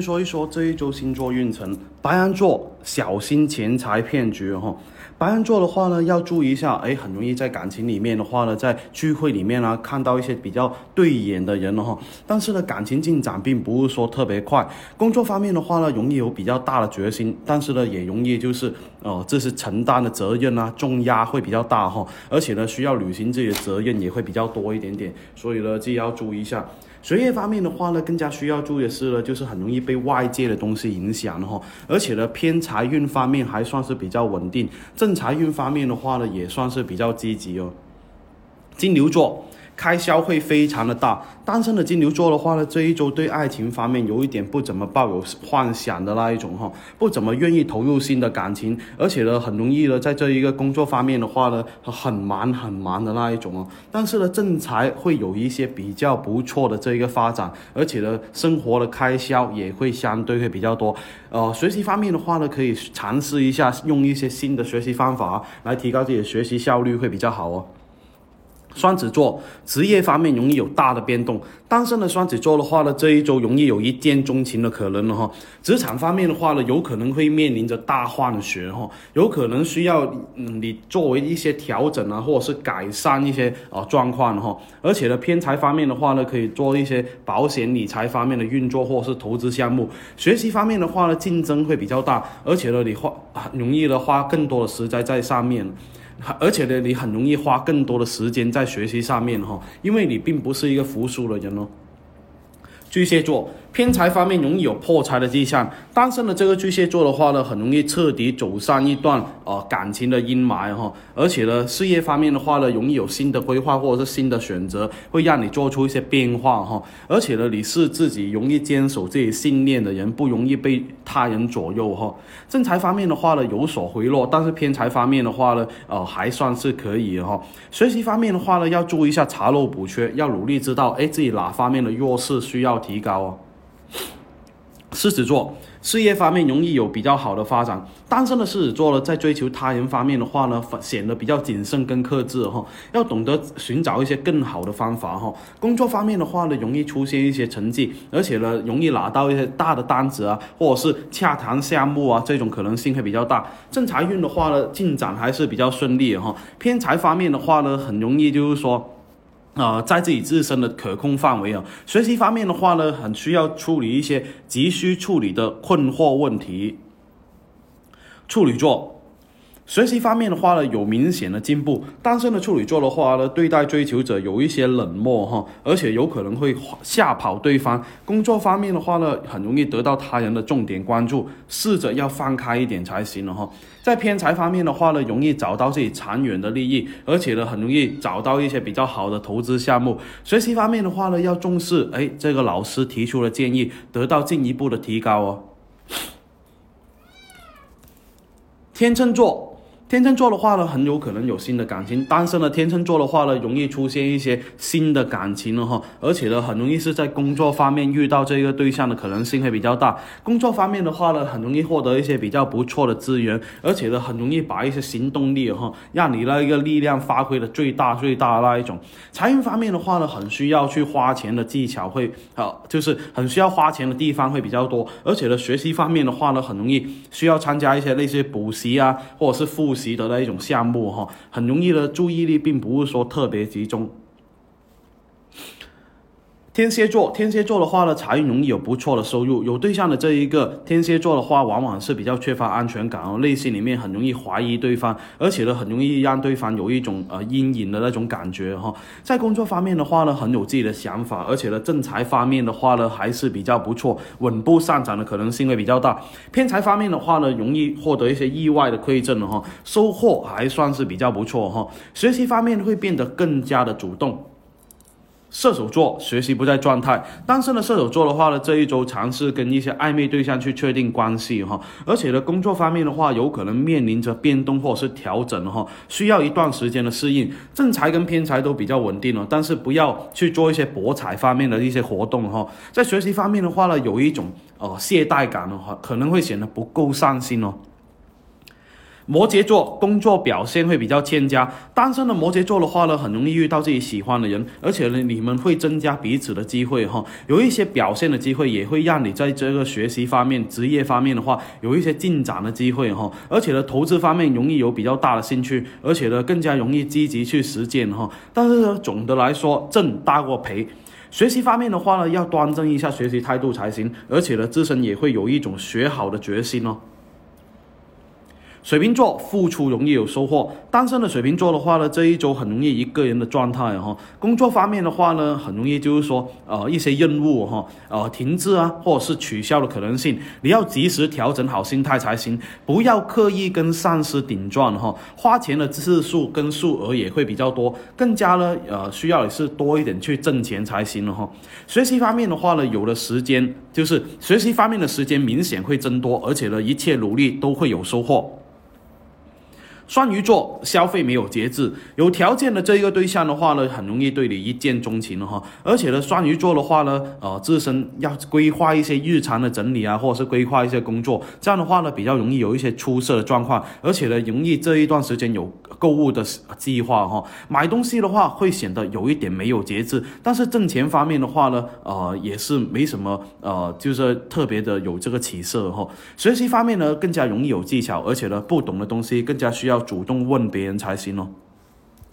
说一说这一周星座运程，白羊座小心钱财骗局哈。白羊座的话呢，要注意一下，哎，很容易在感情里面的话呢，在聚会里面啊，看到一些比较对眼的人了哈。但是呢，感情进展并不是说特别快。工作方面的话呢，容易有比较大的决心，但是呢，也容易就是哦，这是承担的责任啊，重压会比较大哈。而且呢，需要履行自己的责任也会比较多一点点，所以呢，自己要注意一下。学业方面的话呢，更加需要注意的是呢，就是很容易被外界的东西影响哈，而且呢，偏财运方面还算是比较稳定，正财运方面的话呢，也算是比较积极哦。金牛座。开销会非常的大，单身的金牛座的话呢，这一周对爱情方面有一点不怎么抱有幻想的那一种哈，不怎么愿意投入新的感情，而且呢，很容易呢，在这一个工作方面的话呢，很忙很忙的那一种哦。但是呢，正财会有一些比较不错的这一个发展，而且呢，生活的开销也会相对会比较多。呃，学习方面的话呢，可以尝试一下用一些新的学习方法来提高自己的学习效率，会比较好哦。双子座职业方面容易有大的变动，单身的双子座的话呢，这一周容易有一见钟情的可能了哈。职场方面的话呢，有可能会面临着大换血哈，有可能需要你作为一些调整啊，或者是改善一些啊状况哈。而且呢，偏财方面的话呢，可以做一些保险理财方面的运作，或者是投资项目。学习方面的话呢，竞争会比较大，而且呢，你花容易的花更多的时间在上面。而且呢，你很容易花更多的时间在学习上面哈，因为你并不是一个服输的人哦。巨蟹座。偏财方面容易有破财的迹象，单身的这个巨蟹座的话呢，很容易彻底走上一段呃感情的阴霾哈，而且呢，事业方面的话呢，容易有新的规划或者是新的选择，会让你做出一些变化哈，而且呢，你是自己容易坚守自己信念的人，不容易被他人左右哈。正财方面的话呢，有所回落，但是偏财方面的话呢，呃，还算是可以哈。学习方面的话呢，要注意一下查漏补缺，要努力知道哎自己哪方面的弱势需要提高哦。狮子座事业方面容易有比较好的发展，单身的狮子座呢，在追求他人方面的话呢，显得比较谨慎跟克制哈，要懂得寻找一些更好的方法哈。工作方面的话呢，容易出现一些成绩，而且呢，容易拿到一些大的单子啊，或者是洽谈项目啊，这种可能性会比较大。正财运的话呢，进展还是比较顺利哈。偏财方面的话呢，很容易就是说。啊，在自己自身的可控范围啊，学习方面的话呢，很需要处理一些急需处理的困惑问题。处女座。学习方面的话呢，有明显的进步。单身的处女座的话呢，对待追求者有一些冷漠哈，而且有可能会吓跑对方。工作方面的话呢，很容易得到他人的重点关注，试着要放开一点才行了哈。在偏财方面的话呢，容易找到自己长远的利益，而且呢，很容易找到一些比较好的投资项目。学习方面的话呢，要重视哎，这个老师提出的建议，得到进一步的提高哦。天秤座。天秤座的话呢，很有可能有新的感情。单身的天秤座的话呢，容易出现一些新的感情了哈，而且呢，很容易是在工作方面遇到这个对象的可能性会比较大。工作方面的话呢，很容易获得一些比较不错的资源，而且呢，很容易把一些行动力哈，让你那一个力量发挥的最大最大的那一种。财运方面的话呢，很需要去花钱的技巧会啊，就是很需要花钱的地方会比较多，而且呢，学习方面的话呢，很容易需要参加一些类似补习啊，或者是复。习习得的一种项目哈，很容易的注意力并不是说特别集中。天蝎座，天蝎座的话呢，财运容易有不错的收入。有对象的这一个天蝎座的话，往往是比较缺乏安全感哦，内心里面很容易怀疑对方，而且呢，很容易让对方有一种呃阴影的那种感觉哈。在工作方面的话呢，很有自己的想法，而且呢，正财方面的话呢，还是比较不错，稳步上涨的可能性会比较大。偏财方面的话呢，容易获得一些意外的馈赠哈，收获还算是比较不错哈。学习方面会变得更加的主动。射手座学习不在状态，单身的射手座的话呢，这一周尝试跟一些暧昧对象去确定关系哈，而且呢，工作方面的话，有可能面临着变动或是调整哈，需要一段时间的适应。正财跟偏财都比较稳定了，但是不要去做一些博彩方面的一些活动哈。在学习方面的话呢，有一种呃懈怠感的话，可能会显得不够上心哦。摩羯座工作表现会比较欠佳，单身的摩羯座的话呢，很容易遇到自己喜欢的人，而且呢，你们会增加彼此的机会哈，有一些表现的机会，也会让你在这个学习方面、职业方面的话，有一些进展的机会哈，而且呢，投资方面容易有比较大的兴趣，而且呢，更加容易积极去实践哈。但是呢，总的来说，挣大过赔。学习方面的话呢，要端正一下学习态度才行，而且呢，自身也会有一种学好的决心哦。水瓶座付出容易有收获，单身的水瓶座的话呢，这一周很容易一个人的状态哈。工作方面的话呢，很容易就是说，呃，一些任务哈，呃，停滞啊，或者是取消的可能性，你要及时调整好心态才行，不要刻意跟上司顶撞哈。花钱的次数跟数额也会比较多，更加呢，呃，需要也是多一点去挣钱才行了哈。学习方面的话呢，有了时间，就是学习方面的时间明显会增多，而且呢，一切努力都会有收获。双鱼座消费没有节制，有条件的这一个对象的话呢，很容易对你一见钟情了哈。而且呢，双鱼座的话呢，呃，自身要规划一些日常的整理啊，或者是规划一些工作，这样的话呢，比较容易有一些出色的状况。而且呢，容易这一段时间有购物的计划哈。买东西的话会显得有一点没有节制，但是挣钱方面的话呢，呃，也是没什么呃，就是特别的有这个起色哈。学习方面呢，更加容易有技巧，而且呢，不懂的东西更加需要。主动问别人才行哦。